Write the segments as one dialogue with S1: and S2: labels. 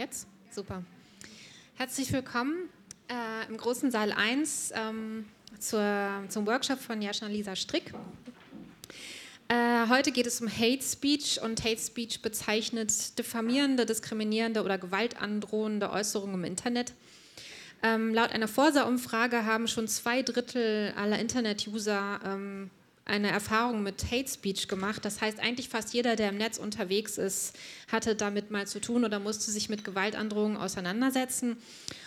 S1: Jetzt? Super. Herzlich willkommen äh, im großen Saal 1 ähm, zur, zum Workshop von Jasna Lisa Strick. Äh, heute geht es um Hate Speech und Hate Speech bezeichnet diffamierende, diskriminierende oder gewaltandrohende Äußerungen im Internet. Ähm, laut einer Forsa-Umfrage haben schon zwei Drittel aller Internet-User ähm, eine Erfahrung mit Hate Speech gemacht. Das heißt, eigentlich fast jeder, der im Netz unterwegs ist, hatte damit mal zu tun oder musste sich mit Gewaltandrohungen auseinandersetzen.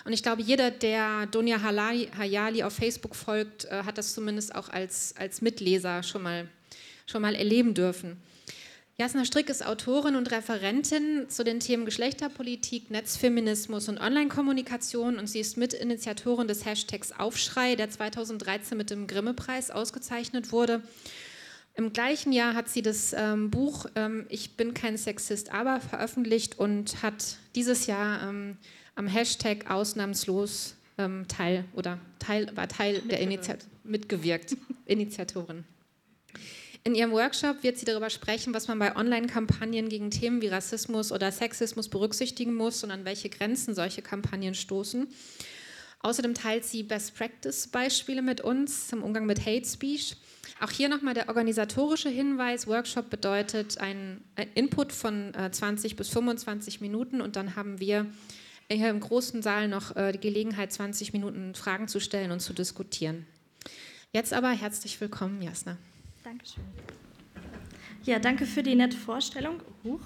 S1: Und ich glaube, jeder, der Donja Hayali auf Facebook folgt, äh, hat das zumindest auch als, als Mitleser schon mal, schon mal erleben dürfen. Jasna Strick ist Autorin und Referentin zu den Themen Geschlechterpolitik, Netzfeminismus und Online-Kommunikation und sie ist Mitinitiatorin des Hashtags Aufschrei, der 2013 mit dem Grimme-Preis ausgezeichnet wurde. Im gleichen Jahr hat sie das ähm, Buch ähm, Ich bin kein Sexist, aber veröffentlicht und hat dieses Jahr ähm, am Hashtag ausnahmslos ähm, Teil oder Teil, war Teil der Initiative mitgewirkt, Initiatorin. In ihrem Workshop wird sie darüber sprechen, was man bei Online-Kampagnen gegen Themen wie Rassismus oder Sexismus berücksichtigen muss und an welche Grenzen solche Kampagnen stoßen. Außerdem teilt sie Best-Practice-Beispiele mit uns zum Umgang mit Hate Speech. Auch hier nochmal der organisatorische Hinweis. Workshop bedeutet ein Input von 20 äh, bis 25 Minuten und dann haben wir hier im großen Saal noch äh, die Gelegenheit, 20 Minuten Fragen zu stellen und zu diskutieren. Jetzt aber herzlich willkommen, Jasna.
S2: Dankeschön. Ja, danke für die nette Vorstellung. Huch,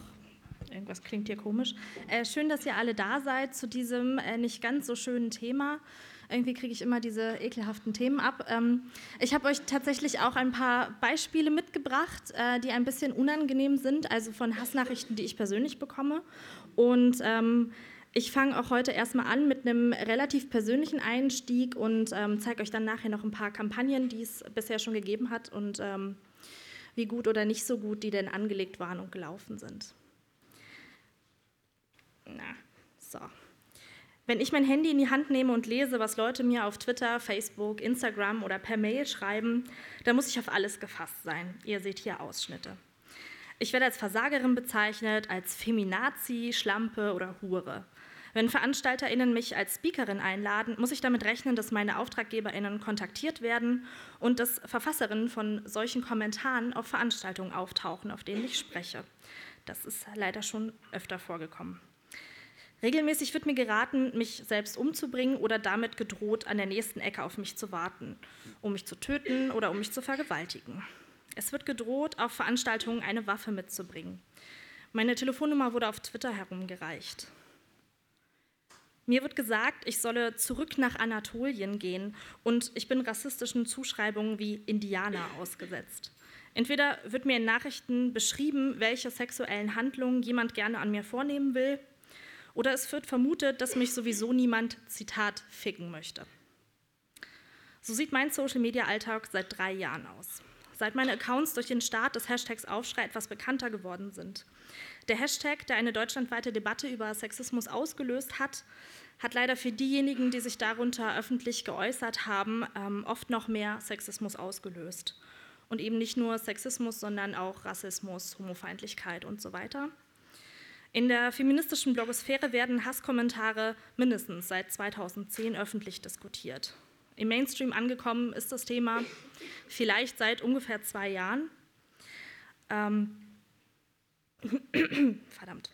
S2: irgendwas klingt hier komisch. Äh, schön, dass ihr alle da seid zu diesem äh, nicht ganz so schönen Thema. Irgendwie kriege ich immer diese ekelhaften Themen ab. Ähm, ich habe euch tatsächlich auch ein paar Beispiele mitgebracht, äh, die ein bisschen unangenehm sind, also von Hassnachrichten, die ich persönlich bekomme. Und ähm, ich fange auch heute erstmal an mit einem relativ persönlichen Einstieg und ähm, zeige euch dann nachher noch ein paar Kampagnen, die es bisher schon gegeben hat und ähm, wie gut oder nicht so gut die denn angelegt waren und gelaufen sind. Na, so. Wenn ich mein Handy in die Hand nehme und lese, was Leute mir auf Twitter, Facebook, Instagram oder per Mail schreiben, dann muss ich auf alles gefasst sein. Ihr seht hier Ausschnitte. Ich werde als Versagerin bezeichnet, als Feminazi, Schlampe oder Hure. Wenn VeranstalterInnen mich als Speakerin einladen, muss ich damit rechnen, dass meine AuftraggeberInnen kontaktiert werden und dass Verfasserinnen von solchen Kommentaren auf Veranstaltungen auftauchen, auf denen ich spreche. Das ist leider schon öfter vorgekommen. Regelmäßig wird mir geraten, mich selbst umzubringen oder damit gedroht, an der nächsten Ecke auf mich zu warten, um mich zu töten oder um mich zu vergewaltigen. Es wird gedroht, auf Veranstaltungen eine Waffe mitzubringen. Meine Telefonnummer wurde auf Twitter herumgereicht. Mir wird gesagt, ich solle zurück nach Anatolien gehen und ich bin rassistischen Zuschreibungen wie Indianer ausgesetzt. Entweder wird mir in Nachrichten beschrieben, welche sexuellen Handlungen jemand gerne an mir vornehmen will, oder es wird vermutet, dass mich sowieso niemand, Zitat, ficken möchte. So sieht mein Social-Media-Alltag seit drei Jahren aus. Seit meine Accounts durch den Start des Hashtags Aufschrei etwas bekannter geworden sind. Der Hashtag, der eine deutschlandweite Debatte über Sexismus ausgelöst hat, hat leider für diejenigen, die sich darunter öffentlich geäußert haben, ähm, oft noch mehr Sexismus ausgelöst. Und eben nicht nur Sexismus, sondern auch Rassismus, Homofeindlichkeit und so weiter. In der feministischen Blogosphäre werden Hasskommentare mindestens seit 2010 öffentlich diskutiert. Im Mainstream angekommen ist das Thema vielleicht seit ungefähr zwei Jahren. Ähm, verdammt.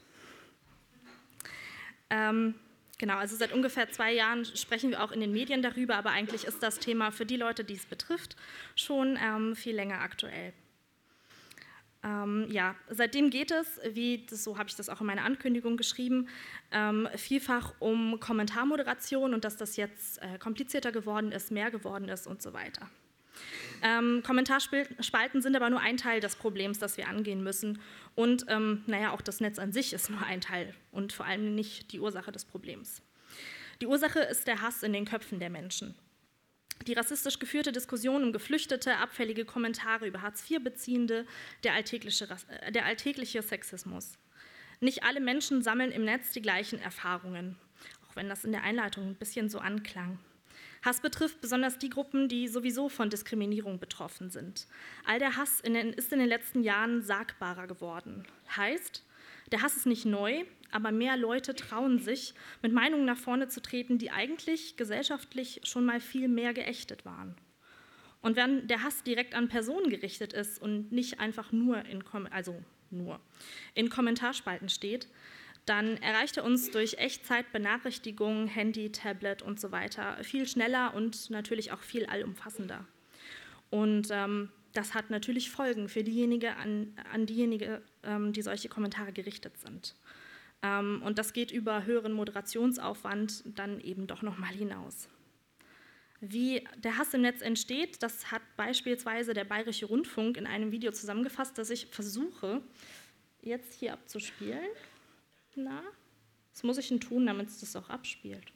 S2: Ähm, Genau, also seit ungefähr zwei Jahren sprechen wir auch in den Medien darüber, aber eigentlich ist das Thema für die Leute, die es betrifft, schon ähm, viel länger aktuell. Ähm, ja, seitdem geht es, wie so habe ich das auch in meiner Ankündigung geschrieben, ähm, vielfach um Kommentarmoderation und dass das jetzt äh, komplizierter geworden ist, mehr geworden ist und so weiter. Ähm, Kommentarspalten sind aber nur ein Teil des Problems, das wir angehen müssen. Und ähm, naja, auch das Netz an sich ist nur ein Teil und vor allem nicht die Ursache des Problems. Die Ursache ist der Hass in den Köpfen der Menschen. Die rassistisch geführte Diskussion um Geflüchtete, abfällige Kommentare über Hartz-IV-Beziehende, der alltägliche, äh, der alltägliche Sexismus. Nicht alle Menschen sammeln im Netz die gleichen Erfahrungen, auch wenn das in der Einleitung ein bisschen so anklang. Hass betrifft besonders die Gruppen, die sowieso von Diskriminierung betroffen sind. All der Hass in den, ist in den letzten Jahren sagbarer geworden. Heißt, der Hass ist nicht neu, aber mehr Leute trauen sich, mit Meinungen nach vorne zu treten, die eigentlich gesellschaftlich schon mal viel mehr geächtet waren. Und wenn der Hass direkt an Personen gerichtet ist und nicht einfach nur in, also nur in Kommentarspalten steht, dann erreicht er uns durch Echtzeitbenachrichtigungen, Handy, Tablet und so weiter viel schneller und natürlich auch viel allumfassender. Und ähm, das hat natürlich Folgen für diejenigen, an, an diejenigen, ähm, die solche Kommentare gerichtet sind. Ähm, und das geht über höheren Moderationsaufwand dann eben doch nochmal hinaus. Wie der Hass im Netz entsteht, das hat beispielsweise der Bayerische Rundfunk in einem Video zusammengefasst, das ich versuche jetzt hier abzuspielen. Na, was muss ich denn tun, damit es das auch abspielt?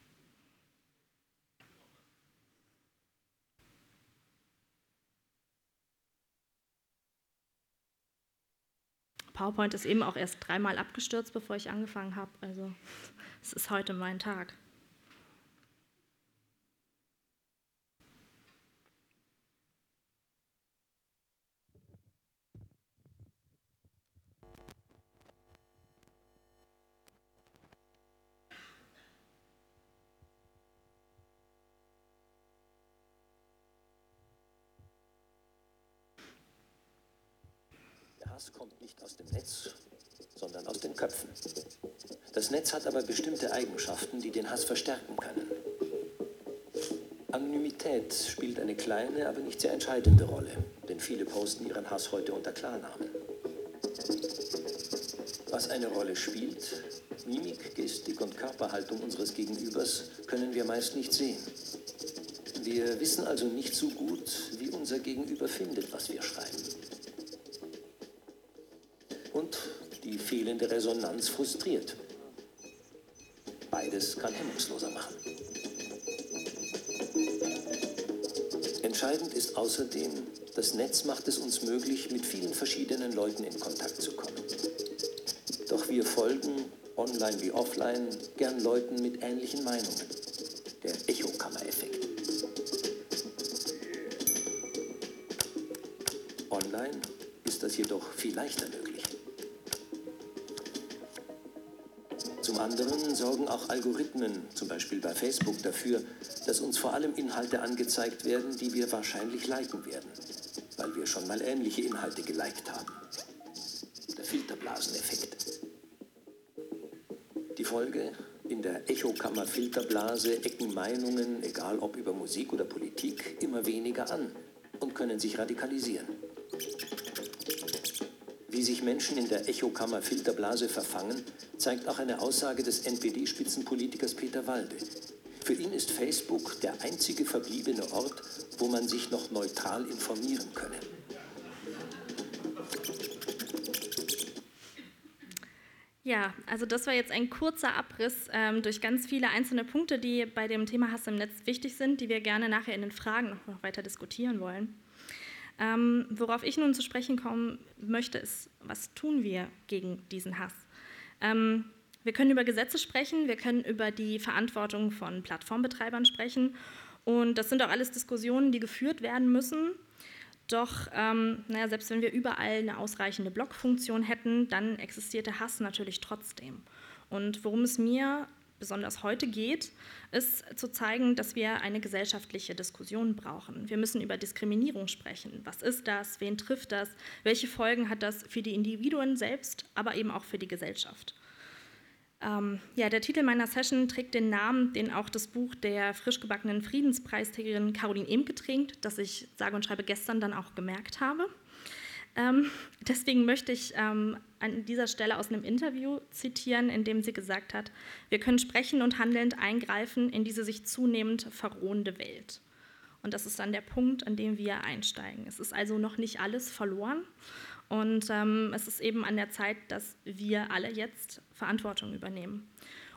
S2: PowerPoint ist eben auch erst dreimal abgestürzt, bevor ich angefangen habe. Also es ist heute mein Tag.
S3: Hass kommt nicht aus dem Netz, sondern aus den Köpfen. Das Netz hat aber bestimmte Eigenschaften, die den Hass verstärken können. Anonymität spielt eine kleine, aber nicht sehr entscheidende Rolle, denn viele posten ihren Hass heute unter Klarnamen. Was eine Rolle spielt, Mimik, Gestik und Körperhaltung unseres Gegenübers können wir meist nicht sehen. Wir wissen also nicht so gut, wie unser Gegenüber findet, was wir schreiben die fehlende Resonanz frustriert. Beides kann hemmungsloser machen. Entscheidend ist außerdem, das Netz macht es uns möglich, mit vielen verschiedenen Leuten in Kontakt zu kommen. Doch wir folgen, online wie offline, gern Leuten mit ähnlichen Meinungen. Der Echokammer-Effekt. Online ist das jedoch viel leichter möglich. Sorgen auch Algorithmen, zum Beispiel bei Facebook, dafür, dass uns vor allem Inhalte angezeigt werden, die wir wahrscheinlich liken werden, weil wir schon mal ähnliche Inhalte geliked haben. Der Filterblaseneffekt. Die Folge? In der Echokammer-Filterblase ecken Meinungen, egal ob über Musik oder Politik, immer weniger an und können sich radikalisieren. Wie sich Menschen in der Echokammer-Filterblase verfangen, zeigt auch eine Aussage des NPD-Spitzenpolitikers Peter Walde. Für ihn ist Facebook der einzige verbliebene Ort, wo man sich noch neutral informieren könne.
S2: Ja, also das war jetzt ein kurzer Abriss ähm, durch ganz viele einzelne Punkte, die bei dem Thema Hass im Netz wichtig sind, die wir gerne nachher in den Fragen noch weiter diskutieren wollen. Ähm, worauf ich nun zu sprechen kommen möchte, ist, was tun wir gegen diesen Hass? Ähm, wir können über Gesetze sprechen, wir können über die Verantwortung von Plattformbetreibern sprechen und das sind auch alles Diskussionen, die geführt werden müssen. Doch ähm, naja, selbst wenn wir überall eine ausreichende Blockfunktion hätten, dann existiert der Hass natürlich trotzdem. Und worum es mir besonders heute geht, ist zu zeigen, dass wir eine gesellschaftliche Diskussion brauchen. Wir müssen über Diskriminierung sprechen. Was ist das? Wen trifft das? Welche Folgen hat das für die Individuen selbst, aber eben auch für die Gesellschaft? Ähm, ja, der Titel meiner Session trägt den Namen, den auch das Buch der frisch gebackenen Friedenspreisträgerin Caroline Emke trägt, das ich sage und schreibe gestern dann auch gemerkt habe. Ähm, deswegen möchte ich ähm, an dieser Stelle aus einem Interview zitieren, in dem sie gesagt hat, wir können sprechend und handelnd eingreifen in diese sich zunehmend verrohende Welt. Und das ist dann der Punkt, an dem wir einsteigen. Es ist also noch nicht alles verloren und ähm, es ist eben an der Zeit, dass wir alle jetzt Verantwortung übernehmen.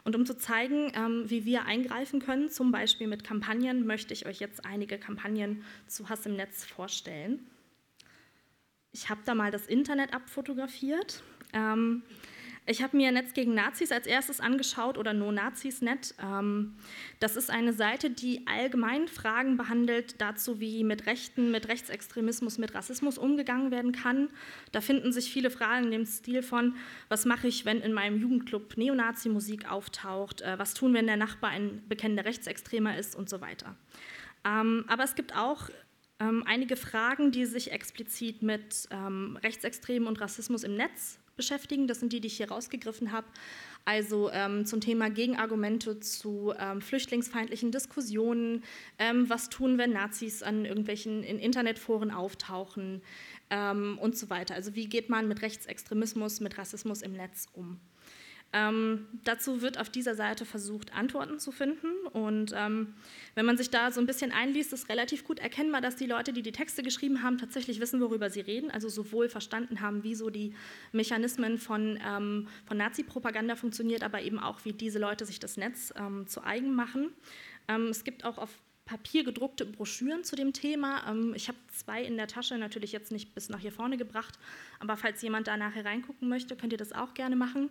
S2: Und um zu zeigen, ähm, wie wir eingreifen können, zum Beispiel mit Kampagnen, möchte ich euch jetzt einige Kampagnen zu Hass im Netz vorstellen. Ich habe da mal das Internet abfotografiert. Ähm, Ich habe mir Netz gegen Nazis als erstes angeschaut oder No Nazis Net. Ähm, das ist eine Seite, die allgemein Fragen behandelt dazu, wie mit Rechten, mit Rechtsextremismus, mit Rassismus umgegangen werden kann. Da finden sich viele Fragen in dem Stil von, was mache ich, wenn in meinem Jugendclub Neonazi-Musik auftaucht, äh, was tun, wenn der Nachbar ein bekennender Rechtsextremer ist und so weiter. Ähm, aber es gibt auch ähm, einige Fragen, die sich explizit mit Rechtsextremen und Rassismus im Netz beschäftigen. Das sind die, die ich hier rausgegriffen habe. Also ähm, zum Thema Gegenargumente zu ähm, flüchtlingsfeindlichen Diskussionen. Ähm, was tun, wenn Nazis an irgendwelchen in Internetforen auftauchen ähm, und so weiter. Also wie geht man mit Rechtsextremismus, mit Rassismus im Netz um? Ähm, dazu wird auf dieser Seite versucht, Antworten zu finden. Und ähm, wenn man sich da so ein bisschen einliest, ist relativ gut erkennbar, dass die Leute, die die Texte geschrieben haben, tatsächlich wissen, worüber sie reden. Also sowohl verstanden haben, wie so die Mechanismen von, ähm, von Nazi-Propaganda funktioniert, aber eben auch, wie diese Leute sich das Netz ähm, zu eigen machen. Ähm, es gibt auch auf Papier gedruckte Broschüren zu dem Thema. Ähm, ich habe zwei in der Tasche, natürlich jetzt nicht bis nach hier vorne gebracht, aber falls jemand da nachher reingucken möchte, könnt ihr das auch gerne machen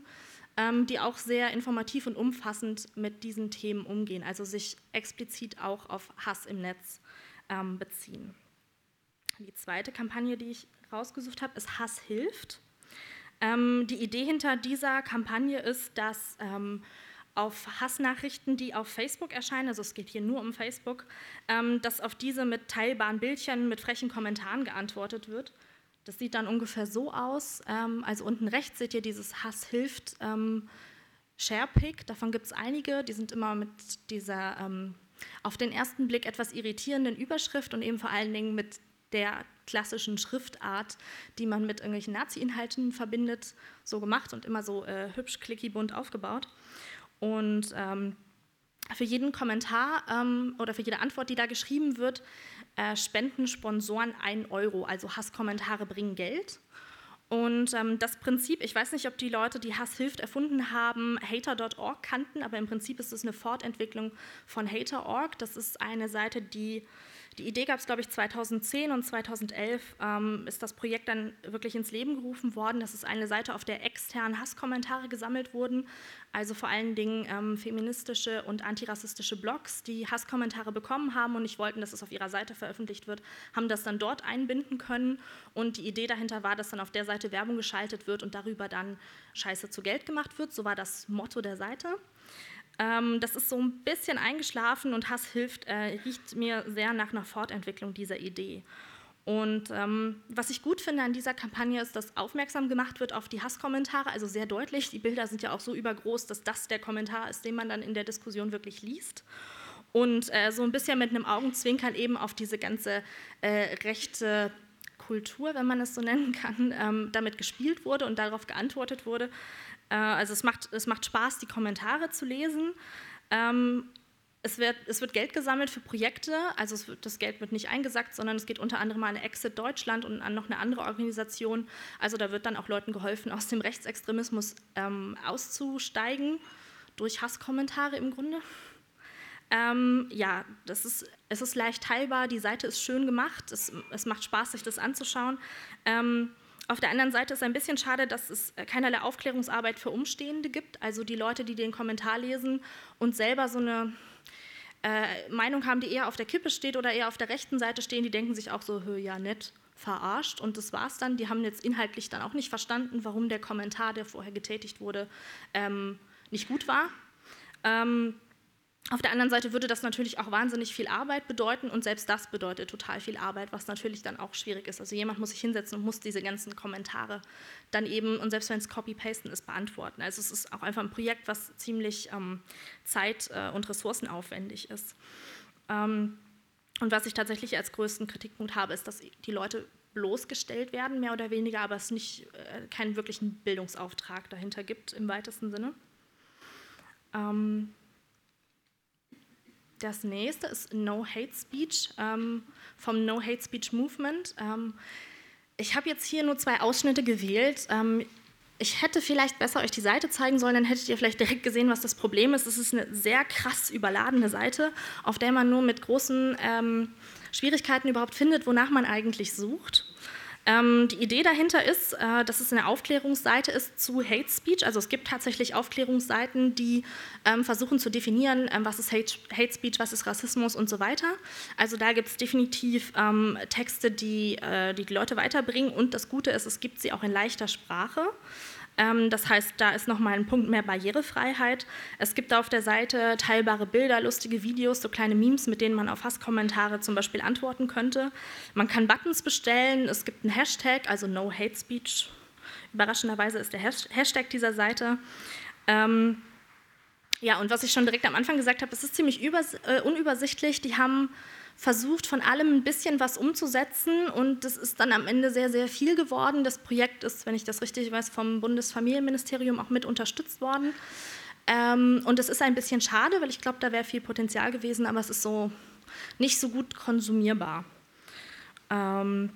S2: ähm, die auch sehr informativ und umfassend mit diesen Themen umgehen, also sich explizit auch auf Hass im Netz ähm, beziehen. Die zweite Kampagne, die ich rausgesucht habe, ist Hass hilft. Die Idee hinter dieser Kampagne ist, dass auf Hassnachrichten, die auf Facebook erscheinen, also es geht hier nur um Facebook, ähm, dass auf diese mit teilbaren Bildchen, mit frechen Kommentaren geantwortet wird. Das sieht dann ungefähr so aus. Ähm, also unten rechts seht ihr dieses Hass hilft ähm, Sharepick. Davon gibt es einige. Die sind immer mit dieser ähm, auf den ersten Blick etwas irritierenden Überschrift und eben vor allen Dingen mit der klassischen Schriftart, die man mit irgendwelchen Nazi-Inhalten verbindet, so gemacht und immer so äh, hübsch, clicky, bunt aufgebaut. Und ähm, für jeden Kommentar ähm, oder für jede Antwort, die da geschrieben wird, äh, spenden Sponsoren 1 Euro. Also Hasskommentare bringen Geld. Und ähm, das Prinzip, ich weiß nicht, ob die Leute, die Hass hilft, erfunden haben, hater.org kannten, aber im Prinzip ist es eine Fortentwicklung von hater.org. Das ist eine Seite, die die Idee gab es, glaube ich, 2010 und 2011 ähm, ist das Projekt dann wirklich ins Leben gerufen worden. Das ist eine Seite, auf der extern Hasskommentare gesammelt wurden, also vor allen Dingen ähm, feministische und antirassistische Blogs, die Hasskommentare bekommen haben und nicht wollten, dass es auf ihrer Seite veröffentlicht wird, haben das dann dort einbinden können. Und die Idee dahinter war, dass dann auf der Seite Werbung geschaltet wird und darüber dann Scheiße zu Geld gemacht wird. So war das Motto der Seite. Ähm, das ist so ein bisschen eingeschlafen und Hass hilft, äh, riecht mir sehr nach einer Fortentwicklung dieser Idee. Und ähm, was ich gut finde an dieser Kampagne ist, dass aufmerksam gemacht wird auf die Hasskommentare, also sehr deutlich. Die Bilder sind ja auch so übergroß, dass das der Kommentar ist, den man dann in der Diskussion wirklich liest. Und äh, so ein bisschen mit einem Augenzwinkern eben auf diese ganze äh, rechte Kultur, wenn man es so nennen kann, ähm, damit gespielt wurde und darauf geantwortet wurde. Äh, also es macht, es macht Spaß, die Kommentare zu lesen. Ähm, es wird, es wird, Geld gesammelt für Projekte, also wird, das Geld wird nicht eingesackt, sondern es geht unter anderem an Exit Deutschland und an noch eine andere Organisation. Also da wird dann auch Leuten geholfen, aus dem Rechtsextremismus ähm, auszusteigen, durch Hasskommentare im Grunde. Ähm, ja, das ist, es ist leicht teilbar, die Seite ist schön gemacht, es, es macht Spaß, sich das anzuschauen. Ähm, auf der anderen Seite ist es ein bisschen schade, dass es äh, keinerlei Aufklärungsarbeit für Umstehende gibt, also die Leute, die den Kommentar lesen und selber so eine äh, Meinung haben, die eher auf der Kippe steht oder eher auf der rechten Seite stehen, die denken sich auch so, ja nett, verarscht und das war's dann. Die haben jetzt inhaltlich dann auch nicht verstanden, warum der Kommentar, der vorher getätigt wurde, ähm, nicht gut war. Ähm, auf der anderen Seite würde das natürlich auch wahnsinnig viel Arbeit bedeuten und selbst das bedeutet total viel Arbeit, was natürlich dann auch schwierig ist. Also jemand muss sich hinsetzen und muss diese ganzen Kommentare dann eben, und selbst wenn es Copy-Pasten ist, beantworten. Also es ist auch einfach ein Projekt, was ziemlich ähm, zeit- äh, und ressourcenaufwendig ist. Ähm, und was ich tatsächlich als größten Kritikpunkt habe, ist, dass die Leute bloßgestellt werden, mehr oder weniger, aber es nicht äh, keinen wirklichen Bildungsauftrag dahinter gibt im weitesten Sinne. Ähm, das nächste ist No Hate Speech ähm, vom No Hate Speech Movement. Ähm, ich habe jetzt hier nur zwei Ausschnitte gewählt. Ähm, ich hätte vielleicht besser euch die Seite zeigen sollen, dann hättet ihr vielleicht direkt gesehen, was das Problem ist. Es ist eine sehr krass überladene Seite, auf der man nur mit großen ähm, Schwierigkeiten überhaupt findet, wonach man eigentlich sucht. Ähm, die Idee dahinter ist, äh, dass es eine Aufklärungsseite ist zu Hate Speech. Also es gibt tatsächlich Aufklärungsseiten, die ähm, versuchen zu definieren, ähm, was ist Hate, Hate, Speech, was ist Rassismus und so weiter. Also da gibt es definitiv ähm, Texte, die, äh, die die Leute weiterbringen. Und das Gute ist, es gibt sie auch in leichter Sprache. Ähm, das heißt, da ist nochmal ein Punkt mehr Barrierefreiheit. Es gibt auf der Seite teilbare Bilder, lustige Videos, so kleine Memes, mit denen man auf Hasskommentare zum Beispiel antworten könnte. Man kann Buttons bestellen, es gibt einen Hashtag, also No Hate Speech. Überraschenderweise ist der Hashtag dieser Seite. Ähm, ja, und was ich schon direkt am Anfang gesagt habe, es ist ziemlich äh, unübersichtlich. Die haben versucht, von allem ein bisschen was umzusetzen und das ist dann am Ende sehr, sehr viel geworden. Das Projekt ist, wenn ich das richtig weiß, vom Bundesfamilienministerium auch mit unterstützt worden. Ähm, und es ist ein bisschen schade, weil ich glaube, da wäre viel Potenzial gewesen, aber es ist so nicht so gut konsumierbar. Ähm,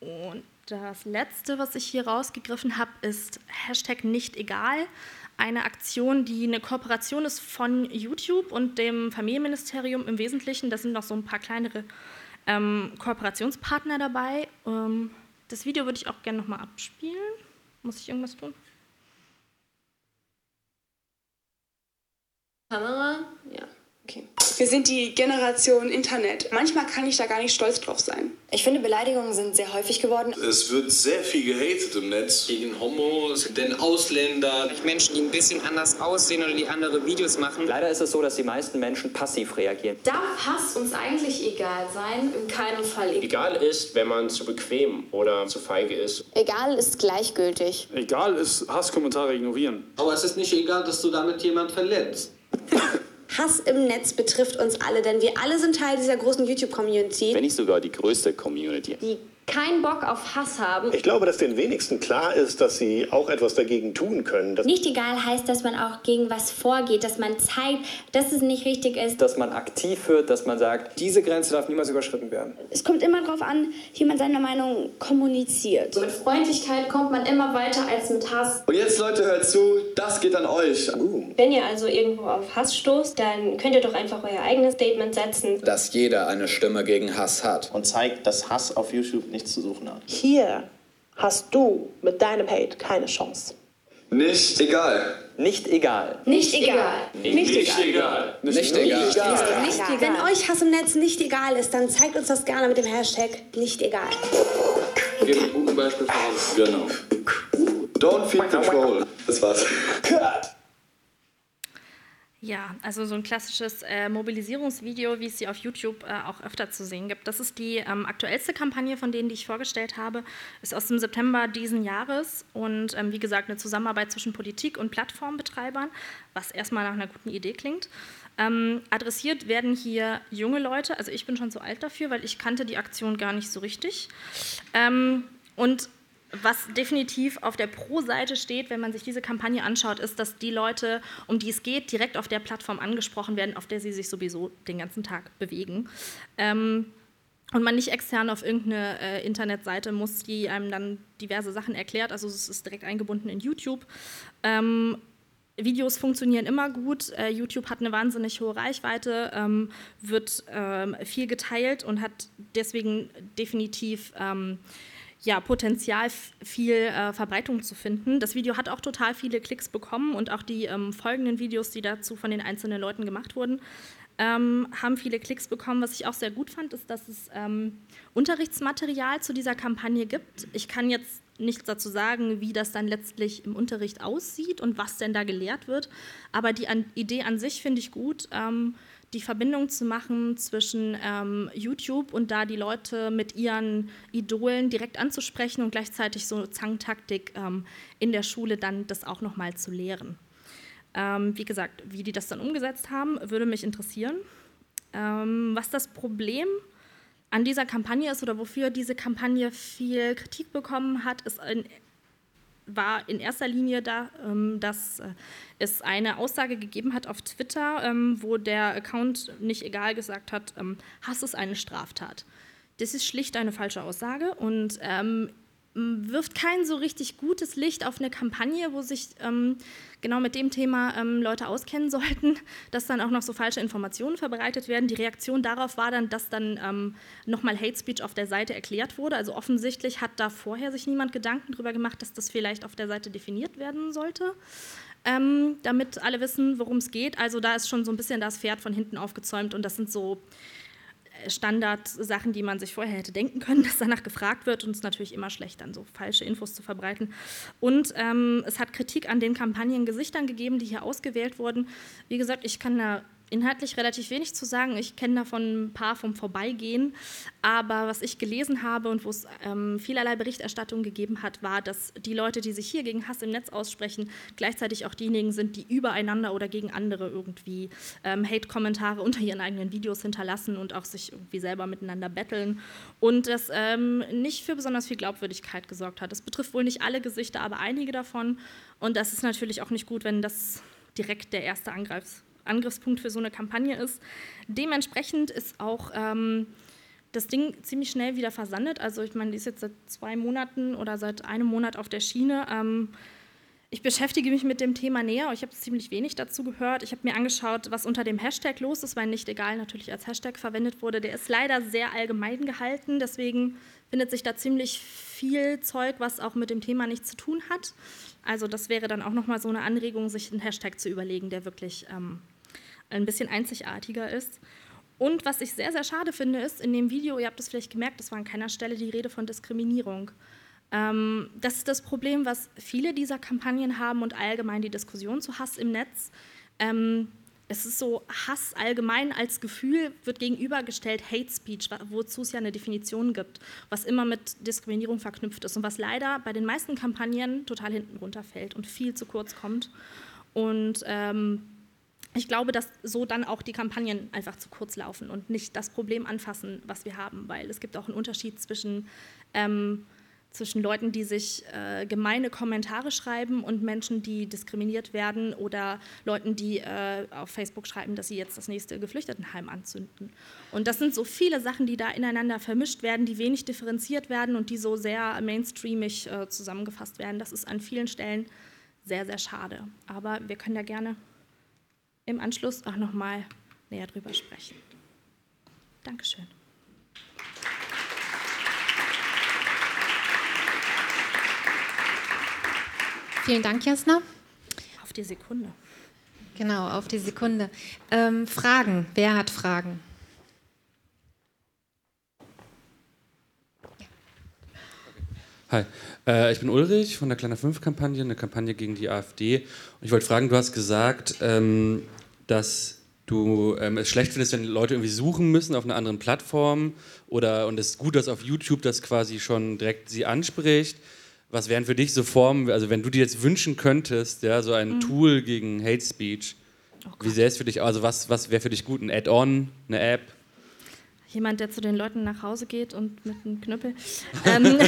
S2: und das letzte, was ich hier rausgegriffen habe, ist Hashtag nicht egal eine Aktion, die eine Kooperation ist von YouTube und dem Familienministerium im Wesentlichen. Da sind noch so ein paar kleinere ähm, Kooperationspartner dabei. Ähm, das Video würde ich auch gerne nochmal abspielen. Muss ich irgendwas tun?
S4: Kamera, ja.
S5: Okay. Wir sind die Generation Internet. Manchmal kann ich da gar nicht stolz drauf sein.
S6: Ich finde, Beleidigungen sind sehr häufig geworden.
S7: Es wird sehr viel gehatet im Netz.
S8: Gegen Homos, den Ausländer.
S9: Menschen, die ein bisschen anders aussehen oder die andere Videos machen.
S10: Leider ist es so, dass die meisten Menschen passiv reagieren.
S4: Darf Hass uns eigentlich egal sein? In keinem Fall.
S11: Egal ist, wenn man zu bequem oder zu feige ist.
S6: Egal ist gleichgültig.
S12: Egal ist Hasskommentare ignorieren.
S8: Aber es ist nicht egal, dass du damit jemand verletzt.
S13: Hass im Netz betrifft uns alle, denn wir alle sind Teil dieser großen YouTube-Community.
S14: Wenn nicht sogar die größte Community.
S4: Die keinen Bock auf Hass haben.
S15: Ich glaube, dass den wenigsten klar ist, dass sie auch etwas dagegen tun können.
S16: nicht egal heißt, dass man auch gegen was vorgeht, dass man zeigt, dass es nicht richtig ist.
S10: Dass man aktiv wird, dass man sagt, diese Grenze darf niemals überschritten werden.
S13: Es kommt immer darauf an, wie man seine Meinung kommuniziert.
S4: Mit Freundlichkeit kommt man immer weiter als mit Hass.
S17: Und jetzt, Leute, hört zu, das geht an euch.
S18: Uh. Wenn ihr also irgendwo auf Hass stoßt, dann könnt ihr doch einfach euer eigenes Statement setzen.
S19: Dass jeder eine Stimme gegen Hass hat.
S20: Und zeigt, dass Hass auf YouTube nichts zu suchen hat.
S21: Hier hast du mit deinem Hate keine Chance.
S7: Nicht egal.
S10: Nicht egal.
S4: Nicht egal.
S7: Nicht, nicht egal.
S19: Nicht, egal. Nicht egal.
S13: Nicht egal. Wenn euch Hass im Netz nicht egal ist, dann zeigt uns das gerne mit dem Hashtag nicht egal.
S8: Geht ein gutes Beispiel voran.
S7: Genau. Don't feed control. Das war's.
S2: Ja, also so ein klassisches äh, Mobilisierungsvideo, wie es sie auf YouTube äh, auch öfter zu sehen gibt. Das ist die ähm, aktuellste Kampagne von denen, die ich vorgestellt habe, ist aus dem September diesen Jahres und ähm, wie gesagt eine Zusammenarbeit zwischen Politik und Plattformbetreibern, was erstmal nach einer guten Idee klingt. Ähm, adressiert werden hier junge Leute, also ich bin schon zu alt dafür, weil ich kannte die Aktion gar nicht so richtig. Ähm, und was definitiv auf der Pro-Seite steht, wenn man sich diese Kampagne anschaut, ist, dass die Leute, um die es geht, direkt auf der Plattform angesprochen werden, auf der sie sich sowieso den ganzen Tag bewegen. Ähm, und man nicht extern auf irgendeine äh, Internetseite muss, die einem dann diverse Sachen erklärt. Also es ist direkt eingebunden in YouTube. Ähm, Videos funktionieren immer gut. Äh, YouTube hat eine wahnsinnig hohe Reichweite, ähm, wird ähm, viel geteilt und hat deswegen definitiv ähm, ja, Potenzial, viel äh, Verbreitung zu finden. Das Video hat auch total viele Klicks bekommen und auch die ähm, folgenden Videos, die dazu von den einzelnen Leuten gemacht wurden, ähm, haben viele Klicks bekommen. Was ich auch sehr gut fand, ist, dass es ähm, Unterrichtsmaterial zu dieser Kampagne gibt. Ich kann jetzt nichts dazu sagen, wie das dann letztlich im Unterricht aussieht und was denn da gelehrt wird, aber die an Idee an sich finde ich gut. Ähm, die Verbindung zu machen zwischen ähm, YouTube und da die Leute mit ihren Idolen direkt anzusprechen und gleichzeitig so Zangtaktik ähm, in der Schule dann das auch nochmal zu lehren. Ähm, wie gesagt, wie die das dann umgesetzt haben, würde mich interessieren. Ähm, was das Problem an dieser Kampagne ist oder wofür diese Kampagne viel Kritik bekommen hat, ist in war in erster Linie da, ähm, dass äh, es eine Aussage gegeben hat auf Twitter, ähm, wo der Account nicht egal gesagt hat, ähm, Hass ist eine Straftat. Das ist schlicht eine falsche Aussage und wirft kein so richtig gutes Licht auf eine Kampagne, wo sich ähm, genau mit dem Thema ähm, Leute auskennen sollten, dass dann auch noch so falsche Informationen verbreitet werden. Die Reaktion darauf war dann, dass dann ähm, nochmal Hate Speech auf der Seite erklärt wurde. Also offensichtlich hat da vorher sich niemand Gedanken darüber gemacht, dass das vielleicht auf der Seite definiert werden sollte. Ähm, damit alle wissen, worum es geht. Also da ist schon so ein bisschen das Pferd von hinten aufgezäumt und das sind so Standardsachen, die man sich vorher hätte denken können, dass danach gefragt wird und es ist natürlich immer schlecht, dann so falsche Infos zu verbreiten. Und ähm, es hat Kritik an den Kampagnengesichtern gegeben, die hier ausgewählt wurden. Wie gesagt, ich kann da inhaltlich relativ wenig zu sagen. Ich kenne davon ein paar vom Vorbeigehen. Aber was ich gelesen habe und wo es ähm, vielerlei Berichterstattung gegeben hat, war, dass die Leute, die sich hier gegen Hass im Netz aussprechen, gleichzeitig auch diejenigen sind, die übereinander oder gegen andere irgendwie ähm, Hate-Kommentare unter ihren eigenen Videos hinterlassen und auch sich irgendwie selber miteinander betteln. Und das ähm, nicht für besonders viel Glaubwürdigkeit gesorgt hat. Das betrifft wohl nicht alle Gesichter, aber einige davon. Und das ist natürlich auch nicht gut, wenn das direkt der erste Angreifs Angriffspunkt für so eine Kampagne ist. Dementsprechend ist auch ähm, das Ding ziemlich schnell wieder versandet. Also ich meine, die ist jetzt seit zwei Monaten oder seit einem Monat auf der Schiene. Ähm, ich beschäftige mich mit dem Thema näher. Ich habe ziemlich wenig dazu gehört. Ich habe mir angeschaut, was unter dem Hashtag los ist, weil nicht egal natürlich als Hashtag verwendet wurde. Der ist leider sehr allgemein gehalten. Deswegen findet sich da ziemlich viel Zeug, was auch mit dem Thema nichts zu tun hat. Also das wäre dann auch nochmal so eine Anregung, sich einen Hashtag zu überlegen, der wirklich ähm, ein bisschen einzigartiger ist. Und was ich sehr, sehr schade finde, ist in dem Video, ihr habt es vielleicht gemerkt, es war an keiner Stelle die Rede von Diskriminierung. Ähm, das ist das Problem, was viele dieser Kampagnen haben und allgemein die Diskussion zu Hass im Netz. Ähm, es ist so, Hass allgemein als Gefühl wird gegenübergestellt Hate Speech, wozu es ja eine Definition gibt, was immer mit Diskriminierung verknüpft ist und was leider bei den meisten Kampagnen total hinten runterfällt und viel zu kurz kommt. Und ähm, ich glaube, dass so dann auch die Kampagnen einfach zu kurz laufen und nicht das Problem anfassen, was wir haben, weil es gibt auch einen Unterschied zwischen, ähm, zwischen Leuten, die sich äh, gemeine Kommentare schreiben und Menschen, die diskriminiert werden oder Leuten, die äh, auf Facebook schreiben, dass sie jetzt das nächste Geflüchtetenheim anzünden. Und das sind so viele Sachen, die da ineinander vermischt werden, die wenig differenziert werden und die so sehr mainstreamig äh, zusammengefasst werden. Das ist an vielen Stellen sehr, sehr schade. Aber wir können da gerne im Anschluss auch noch mal näher drüber sprechen. Dankeschön.
S22: Vielen Dank, Jasna.
S2: Auf die Sekunde.
S22: Genau, auf die Sekunde. Ähm, Fragen. Wer hat Fragen?
S23: Hi, äh, ich bin Ulrich von der Kleiner 5-Kampagne, eine Kampagne gegen die AfD. Und ich wollte fragen, du hast gesagt, ähm, dass du ähm, es schlecht findest, wenn Leute irgendwie suchen müssen auf einer anderen Plattform oder und es ist gut, dass auf YouTube das quasi schon direkt sie anspricht. Was wären für dich so Formen, also wenn du dir jetzt wünschen könntest, ja, so ein mhm. Tool gegen Hate Speech, oh wie sähe es für dich? Also was, was wäre für dich gut? Ein Add-on, eine App?
S2: Jemand, der zu den Leuten nach Hause geht und mit einem Knüppel. ähm,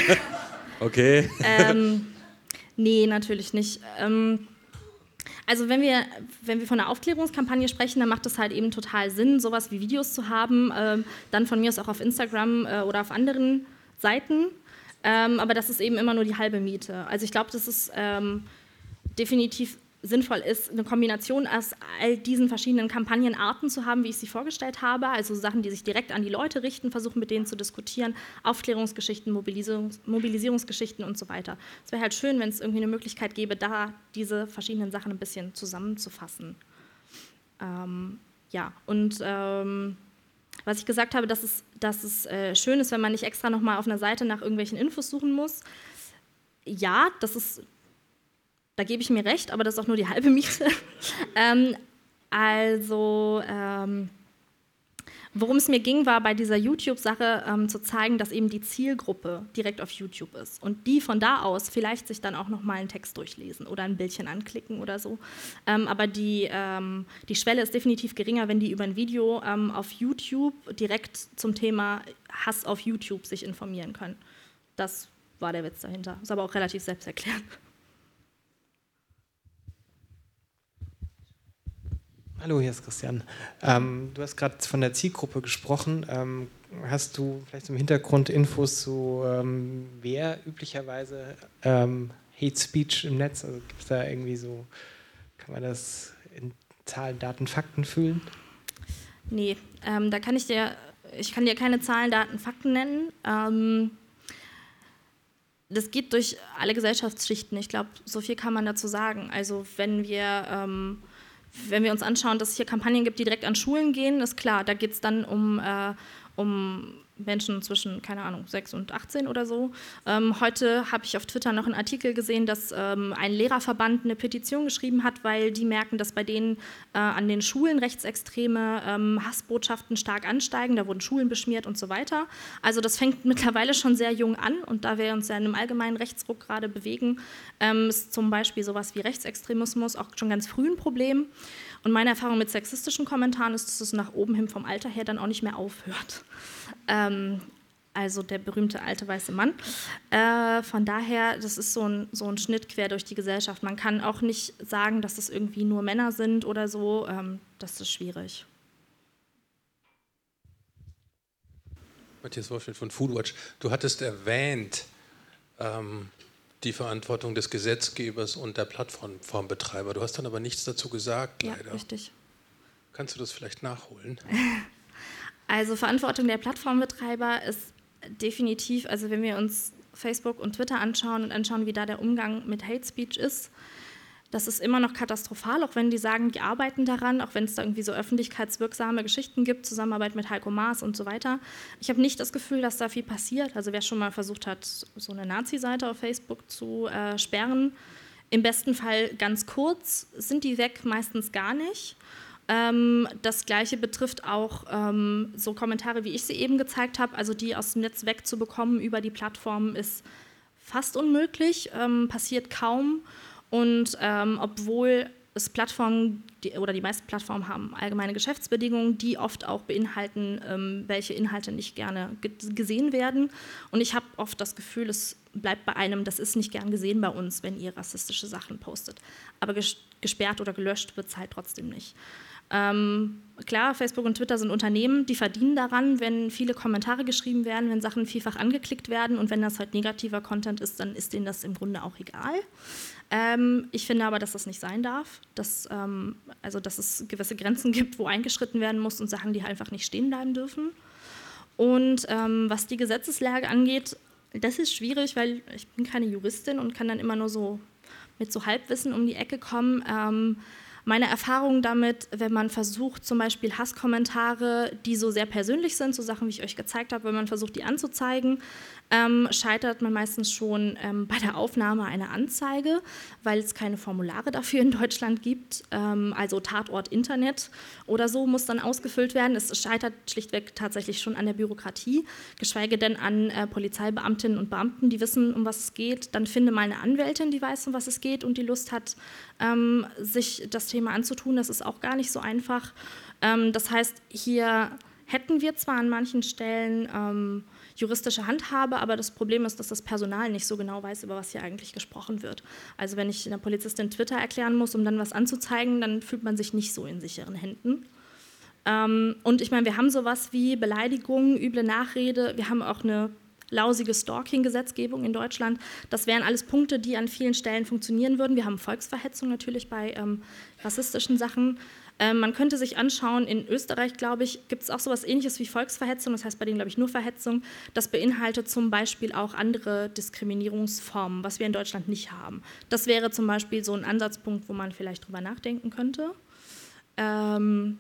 S23: okay.
S2: ähm, nee, natürlich nicht. Ähm, also wenn wir, wenn wir von einer Aufklärungskampagne sprechen, dann macht es halt eben total Sinn, sowas wie Videos zu haben, äh, dann von mir aus auch auf Instagram äh, oder auf anderen Seiten. Ähm, aber das ist eben immer nur die halbe Miete. Also ich glaube, das ist ähm, definitiv sinnvoll ist, eine Kombination aus all diesen verschiedenen Kampagnenarten zu haben, wie ich sie vorgestellt habe. Also Sachen, die sich direkt an die Leute richten, versuchen mit denen zu diskutieren, Aufklärungsgeschichten, Mobilisierungs Mobilisierungsgeschichten und so weiter. Es wäre halt schön, wenn es irgendwie eine Möglichkeit gäbe, da diese verschiedenen Sachen ein bisschen zusammenzufassen. Ähm, ja, und ähm, was ich gesagt habe, dass es, dass es äh, schön ist, wenn man nicht extra nochmal auf einer Seite nach irgendwelchen Infos suchen muss. Ja, das ist da gebe ich mir recht, aber das ist auch nur die halbe Miete. ähm, also, ähm, worum es mir ging, war bei dieser YouTube-Sache ähm, zu zeigen, dass eben die Zielgruppe direkt auf YouTube ist und die von da aus vielleicht sich dann auch noch mal einen Text durchlesen oder ein Bildchen anklicken oder so. Ähm, aber die, ähm, die Schwelle ist definitiv geringer, wenn die über ein Video ähm, auf YouTube direkt zum Thema Hass auf YouTube sich informieren können. Das war der Witz dahinter. Ist aber auch relativ selbsterklärend.
S24: Hallo, hier ist Christian. Ähm, du hast gerade von der Zielgruppe gesprochen. Ähm, hast du vielleicht im Hintergrund Infos zu, ähm, wer üblicherweise ähm, Hate Speech im Netz, also gibt es da irgendwie so, kann man das in Zahlen, Daten, Fakten fühlen?
S2: Nee, ähm, da kann ich dir, ich kann dir keine Zahlen, Daten, Fakten nennen. Ähm, das geht durch alle Gesellschaftsschichten. Ich glaube, so viel kann man dazu sagen. Also wenn wir wenn wir uns anschauen, dass es hier Kampagnen gibt, die direkt an Schulen gehen, ist klar, da geht es dann um, äh, um Menschen zwischen, keine Ahnung, 6 und 18 oder so. Ähm, heute habe ich auf Twitter noch einen Artikel gesehen, dass ähm, ein Lehrerverband eine Petition geschrieben hat, weil die merken, dass bei denen äh, an den Schulen rechtsextreme ähm, Hassbotschaften stark ansteigen. Da wurden Schulen beschmiert und so weiter. Also das fängt mittlerweile schon sehr jung an und da wir uns ja in einem allgemeinen Rechtsruck gerade bewegen, ähm, ist zum Beispiel sowas wie Rechtsextremismus auch schon ganz früh ein Problem. Und meine Erfahrung mit sexistischen Kommentaren ist, dass es nach oben hin vom Alter her dann auch nicht mehr aufhört. Ähm, also der berühmte alte weiße Mann. Äh, von daher, das ist so ein, so ein Schnitt quer durch die Gesellschaft. Man kann auch nicht sagen, dass das irgendwie nur Männer sind oder so. Ähm, das ist schwierig.
S25: Matthias Wolfschild von Foodwatch. Du hattest erwähnt, ähm, die Verantwortung des Gesetzgebers und der Plattformbetreiber. Du hast dann aber nichts dazu gesagt, leider.
S2: Ja, richtig.
S25: Kannst du das vielleicht nachholen?
S2: Also Verantwortung der Plattformbetreiber ist definitiv, also wenn wir uns Facebook und Twitter anschauen und anschauen, wie da der Umgang mit Hate Speech ist, das ist immer noch katastrophal, auch wenn die sagen, die arbeiten daran, auch wenn es da irgendwie so öffentlichkeitswirksame Geschichten gibt, Zusammenarbeit mit Heiko Maas und so weiter. Ich habe nicht das Gefühl, dass da viel passiert. Also wer schon mal versucht hat, so eine Nazi-Seite auf Facebook zu äh, sperren, im besten Fall ganz kurz, sind die weg, meistens gar nicht. Ähm, das gleiche betrifft auch ähm, so Kommentare, wie ich sie eben gezeigt habe. Also die aus dem Netz wegzubekommen über die Plattformen ist fast unmöglich, ähm, passiert kaum. Und ähm, obwohl es Plattformen die, oder die meisten Plattformen haben allgemeine Geschäftsbedingungen, die oft auch beinhalten, ähm, welche Inhalte nicht gerne gesehen werden. Und ich habe oft das Gefühl, es bleibt bei einem, das ist nicht gern gesehen bei uns, wenn ihr rassistische Sachen postet. Aber gesperrt oder gelöscht wird es halt trotzdem nicht. Ähm, klar, Facebook und Twitter sind Unternehmen, die verdienen daran, wenn viele Kommentare geschrieben werden, wenn Sachen vielfach angeklickt werden und wenn das halt negativer Content ist, dann ist denen das im Grunde auch egal. Ähm, ich finde aber, dass das nicht sein darf, dass, ähm, also, dass es gewisse Grenzen gibt, wo eingeschritten werden muss und Sachen, die halt einfach nicht stehen bleiben dürfen. Und ähm, was die Gesetzeslage angeht, das ist schwierig, weil ich bin keine Juristin und kann dann immer nur so mit so Halbwissen um die Ecke kommen. Ähm, meine Erfahrung damit, wenn man versucht, zum Beispiel Hasskommentare, die so sehr persönlich sind, so Sachen, wie ich euch gezeigt habe, wenn man versucht, die anzuzeigen, ähm, scheitert man meistens schon ähm, bei der Aufnahme einer Anzeige, weil es keine Formulare dafür in Deutschland gibt. Ähm, also Tatort Internet oder so muss dann ausgefüllt werden. Es scheitert schlichtweg tatsächlich schon an der Bürokratie, geschweige denn an äh, Polizeibeamtinnen und Beamten, die wissen, um was es geht. Dann finde mal eine Anwältin, die weiß, um was es geht und die Lust hat, ähm, sich das Thema anzutun. Das ist auch gar nicht so einfach. Ähm, das heißt, hier hätten wir zwar an manchen Stellen ähm, juristische Handhabe, aber das Problem ist, dass das Personal nicht so genau weiß, über was hier eigentlich gesprochen wird. Also wenn ich einer Polizistin Twitter erklären muss, um dann was anzuzeigen, dann fühlt man sich nicht so in sicheren Händen. Ähm, und ich meine, wir haben sowas wie Beleidigung, üble Nachrede, wir haben auch eine lausige Stalking-Gesetzgebung in Deutschland. Das wären alles Punkte, die an vielen Stellen funktionieren würden. Wir haben Volksverhetzung natürlich bei ähm, rassistischen Sachen. Ähm, man könnte sich anschauen, in Österreich, glaube ich, gibt es auch so etwas ähnliches wie Volksverhetzung, das heißt bei denen, glaube ich, nur Verhetzung. Das beinhaltet zum Beispiel auch andere Diskriminierungsformen, was wir in Deutschland nicht haben. Das wäre zum Beispiel so ein Ansatzpunkt, wo man vielleicht drüber nachdenken könnte. Ähm,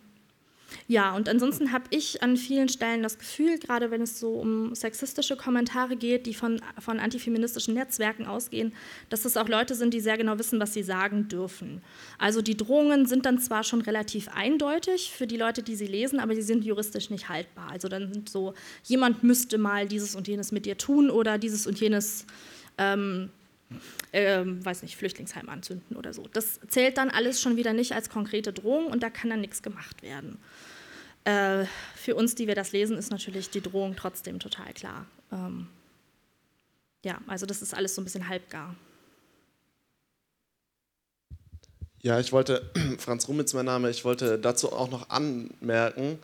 S2: ja, und ansonsten habe ich an vielen Stellen das Gefühl, gerade wenn es so um sexistische Kommentare geht, die von, von antifeministischen Netzwerken ausgehen, dass es auch Leute sind, die sehr genau wissen, was sie sagen dürfen. Also die Drohungen sind dann zwar schon relativ eindeutig für die Leute, die sie lesen, aber die sind juristisch nicht haltbar. Also dann sind so, jemand müsste mal dieses und jenes mit dir tun oder dieses und jenes. Ähm, ähm, weiß nicht, Flüchtlingsheim anzünden oder so. Das zählt dann alles schon wieder nicht als konkrete Drohung und da kann dann nichts gemacht werden. Äh, für uns, die wir das lesen, ist natürlich die Drohung trotzdem total klar. Ähm, ja, also das ist alles so ein bisschen halbgar.
S26: Ja, ich wollte, Franz Rumitz mein Name, ich wollte dazu auch noch anmerken,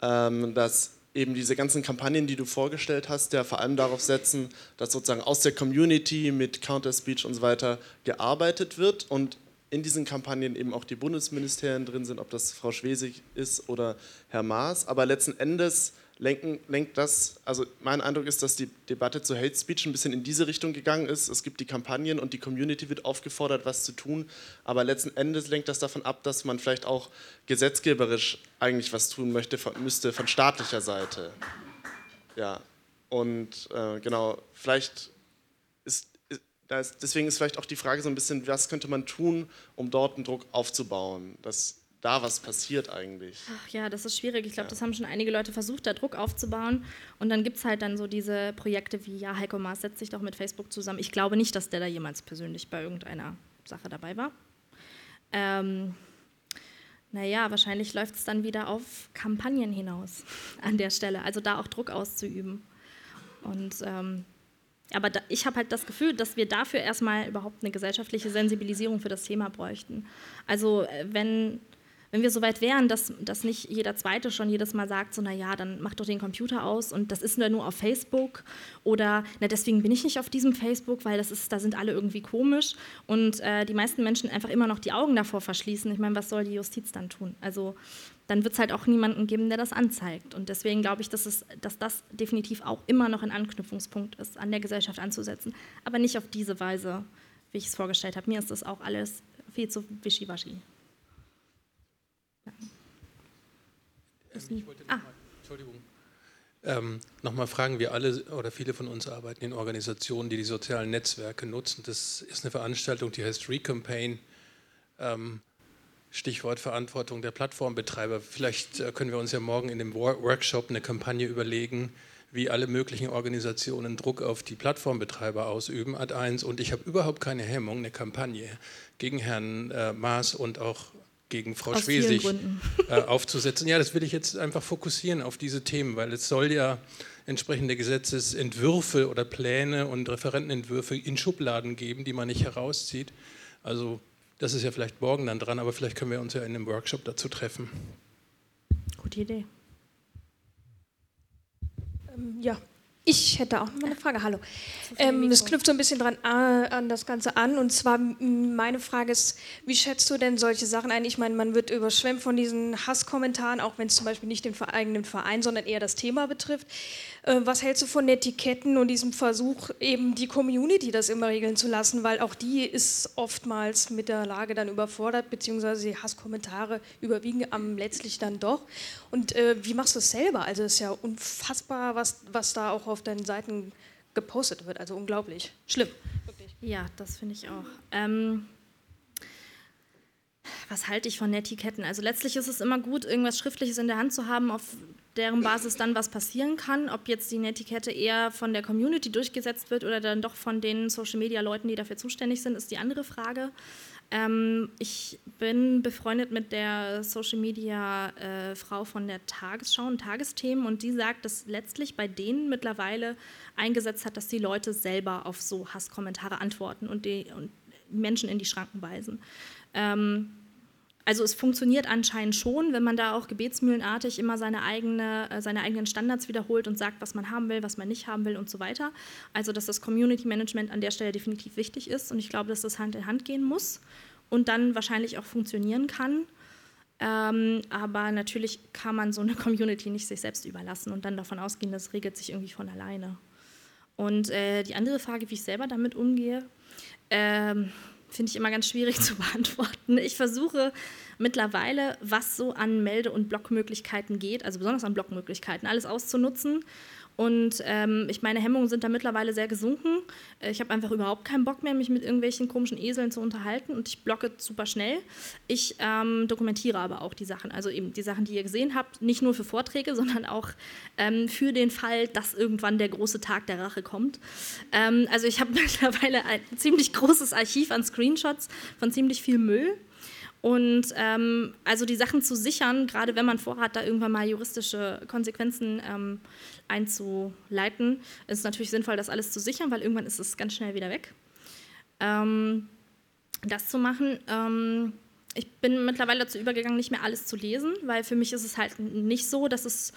S26: ähm, dass eben diese ganzen Kampagnen, die du vorgestellt hast, ja vor allem darauf setzen, dass sozusagen aus der Community mit Counter-Speech und so weiter gearbeitet wird und in diesen Kampagnen eben auch die Bundesministerien drin sind, ob das Frau Schwesig ist oder Herr Maas. Aber letzten Endes lenken, lenkt das, also mein Eindruck ist, dass die Debatte zu Hate Speech ein bisschen in diese Richtung gegangen ist. Es gibt die Kampagnen und die Community wird aufgefordert, was zu tun, aber letzten Endes lenkt das davon ab, dass man vielleicht auch gesetzgeberisch eigentlich was tun möchte, von, müsste von staatlicher Seite. Ja, und äh, genau, vielleicht ist, ist, deswegen ist vielleicht auch die Frage so ein bisschen, was könnte man tun, um dort einen Druck aufzubauen, dass da was passiert eigentlich?
S2: Ach ja, das ist schwierig. Ich glaube, ja. das haben schon einige Leute versucht, da Druck aufzubauen. Und dann gibt es halt dann so diese Projekte wie, ja, Heiko Maas setzt sich doch mit Facebook zusammen. Ich glaube nicht, dass der da jemals persönlich bei irgendeiner Sache dabei war. Ähm, naja, wahrscheinlich läuft es dann wieder auf Kampagnen hinaus an der Stelle. Also da auch Druck auszuüben. Und ähm, aber da, ich habe halt das Gefühl, dass wir dafür erstmal überhaupt eine gesellschaftliche Sensibilisierung für das Thema bräuchten. Also äh, wenn wenn wir so weit wären, dass, dass nicht jeder Zweite schon jedes Mal sagt, so, naja, dann mach doch den Computer aus und das ist nur auf Facebook oder, na, deswegen bin ich nicht auf diesem Facebook, weil das ist, da sind alle irgendwie komisch und äh, die meisten Menschen einfach immer noch die Augen davor verschließen. Ich meine, was soll die Justiz dann tun? Also dann wird es halt auch niemanden geben, der das anzeigt. Und deswegen glaube ich, dass, es, dass das definitiv auch immer noch ein Anknüpfungspunkt ist, an der Gesellschaft anzusetzen. Aber nicht auf diese Weise, wie ich es vorgestellt habe. Mir ist das auch alles viel zu wischiwaschi.
S25: Ähm, ich wollte noch ah. mal, Entschuldigung. Ähm, Nochmal fragen, wir alle oder viele von uns arbeiten in Organisationen, die die sozialen Netzwerke nutzen. Das ist eine Veranstaltung, die heißt Recampaign. Ähm, Stichwort Verantwortung der Plattformbetreiber. Vielleicht äh, können wir uns ja morgen in dem Workshop eine Kampagne überlegen, wie alle möglichen Organisationen Druck auf die Plattformbetreiber ausüben, Ad 1. Und ich habe überhaupt keine Hemmung, eine Kampagne gegen Herrn äh, Maas und auch gegen Frau Aus Schwesig äh, aufzusetzen. Ja, das will ich jetzt einfach fokussieren auf diese Themen, weil es soll ja entsprechende Gesetzesentwürfe oder Pläne und Referentenentwürfe in Schubladen geben, die man nicht herauszieht. Also das ist ja vielleicht morgen dann dran, aber vielleicht können wir uns ja in einem Workshop dazu treffen.
S2: Gute Idee.
S27: Ähm, ja, ich hätte auch noch eine Frage. Hallo. Ähm, es knüpft so ein bisschen dran an das Ganze an. Und zwar meine Frage ist, wie schätzt du denn solche Sachen ein? Ich meine, man wird überschwemmt von diesen Hasskommentaren, auch wenn es zum Beispiel nicht den eigenen Verein, sondern eher das Thema betrifft. Äh, was hältst du von Etiketten und diesem Versuch, eben die Community das immer regeln zu lassen? Weil auch die ist oftmals mit der Lage dann überfordert, beziehungsweise die Hasskommentare überwiegen am letztlich dann doch. Und äh, wie machst du es selber? Also es ist ja unfassbar, was, was da auch auf deinen Seiten gepostet wird. Also unglaublich. Schlimm.
S2: Wirklich. Ja, das finde ich auch. Ähm, was halte ich von Etiketten? Also letztlich ist es immer gut, irgendwas Schriftliches in der Hand zu haben, auf deren Basis dann was passieren kann. Ob jetzt die Netiquette eher von der Community durchgesetzt wird oder dann doch von den Social-Media-Leuten, die dafür zuständig sind, ist die andere Frage. Ähm, ich bin befreundet mit der Social Media äh, Frau von der Tagesschau und Tagesthemen und die sagt, dass letztlich bei denen mittlerweile eingesetzt hat, dass die Leute selber auf so Hasskommentare antworten und die und Menschen in die Schranken weisen. Ähm, also es funktioniert anscheinend schon, wenn man da auch gebetsmühlenartig immer seine, eigene, äh, seine eigenen Standards wiederholt und sagt, was man haben will, was man nicht haben will und so weiter. Also dass das Community Management an der Stelle definitiv wichtig ist und ich glaube, dass das Hand in Hand gehen muss und dann wahrscheinlich auch funktionieren kann. Ähm, aber natürlich kann man so eine Community nicht sich selbst überlassen und dann davon ausgehen, das regelt sich irgendwie von alleine. Und äh, die andere Frage, wie ich selber damit umgehe, ähm, finde ich immer ganz schwierig zu beantworten. Ich versuche mittlerweile, was so an Melde- und Blockmöglichkeiten geht, also besonders an Blockmöglichkeiten, alles auszunutzen und ähm, ich meine Hemmungen sind da mittlerweile sehr gesunken. Äh, ich habe einfach überhaupt keinen Bock mehr, mich mit irgendwelchen komischen Eseln zu unterhalten und ich blocke super schnell. Ich ähm, dokumentiere aber auch die Sachen, also eben die Sachen, die ihr gesehen habt, nicht nur für Vorträge, sondern auch ähm, für den Fall, dass irgendwann der große Tag der Rache kommt. Ähm, also ich habe mittlerweile ein ziemlich großes Archiv an Screenshots von ziemlich viel Müll. Und ähm, also die Sachen zu sichern, gerade wenn man vorhat, da irgendwann mal juristische Konsequenzen ähm, einzuleiten, ist natürlich sinnvoll, das alles zu sichern, weil irgendwann ist es ganz schnell wieder weg. Ähm, das zu machen. Ähm, ich bin mittlerweile dazu übergegangen, nicht mehr alles zu lesen, weil für mich ist es halt nicht so, dass es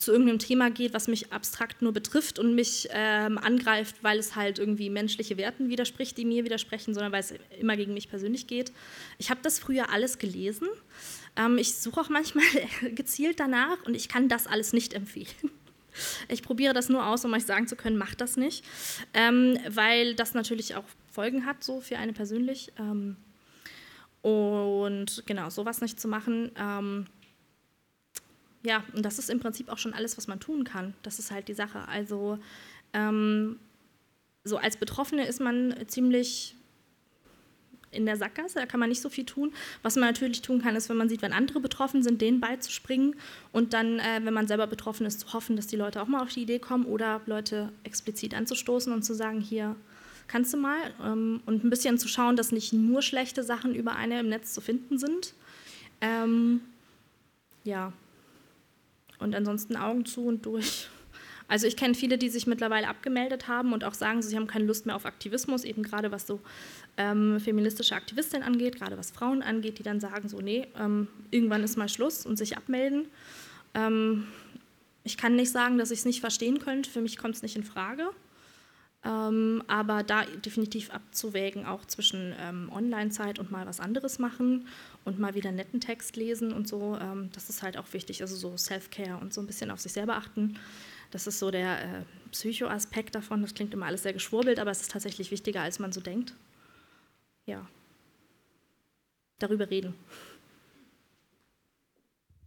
S2: zu irgendeinem Thema geht, was mich abstrakt nur betrifft und mich ähm, angreift, weil es halt irgendwie menschliche Werten widerspricht, die mir widersprechen, sondern weil es immer gegen mich persönlich geht. Ich habe das früher alles gelesen. Ähm, ich suche auch manchmal gezielt danach und ich kann das alles nicht empfehlen. Ich probiere das nur aus, um euch sagen zu können, macht das nicht, ähm, weil das natürlich auch Folgen hat, so für eine persönlich. Ähm, und genau, sowas nicht zu machen. Ja, und das ist im Prinzip auch schon alles, was man tun kann. Das ist halt die Sache. Also ähm, so als Betroffene ist man ziemlich in der Sackgasse, da kann man nicht so viel tun. Was man natürlich tun kann, ist, wenn man sieht, wenn andere betroffen sind, denen beizuspringen und dann, äh, wenn man selber betroffen ist, zu hoffen, dass die Leute auch mal auf die Idee kommen oder Leute explizit anzustoßen und zu sagen, hier kannst du mal ähm, und ein bisschen zu schauen, dass nicht nur schlechte Sachen über eine im Netz zu finden sind. Ähm, ja, und ansonsten Augen zu und durch. Also ich kenne viele, die sich mittlerweile abgemeldet haben und auch sagen, sie haben keine Lust mehr auf Aktivismus, eben gerade was so ähm, feministische Aktivistinnen angeht, gerade was Frauen angeht, die dann sagen so, nee, ähm, irgendwann ist mal Schluss und sich abmelden. Ähm, ich kann nicht sagen, dass ich es nicht verstehen könnte, für mich kommt es nicht in Frage. Ähm, aber da definitiv abzuwägen, auch zwischen ähm, Online-Zeit und mal was anderes machen und mal wieder netten Text lesen und so, ähm, das ist halt auch wichtig. Also so Self-Care und so ein bisschen auf sich selber achten. Das ist so der äh, Psycho-Aspekt davon. Das klingt immer alles sehr geschwurbelt, aber es ist tatsächlich wichtiger, als man so denkt. Ja. Darüber reden.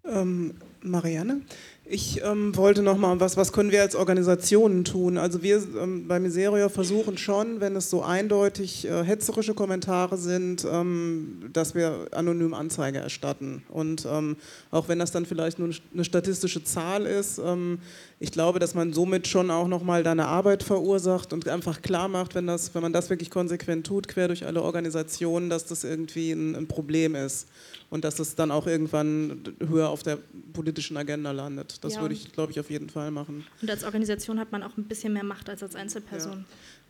S28: Ähm, Marianne, ich ähm, wollte noch mal was, was können wir als Organisationen tun? Also wir ähm, bei Miserio versuchen schon, wenn es so eindeutig äh, hetzerische Kommentare sind, ähm, dass wir anonym Anzeige erstatten. Und ähm, auch wenn das dann vielleicht nur eine statistische Zahl ist, ähm, ich glaube, dass man somit schon auch noch mal deine Arbeit verursacht und einfach klar macht, wenn, das, wenn man das wirklich konsequent tut, quer durch alle Organisationen, dass das irgendwie ein, ein Problem ist und dass es dann auch irgendwann höher auf der politischen Agenda landet. Das ja, würde ich, glaube ich, auf jeden Fall machen.
S2: Und als Organisation hat man auch ein bisschen mehr Macht als als Einzelperson. Ja.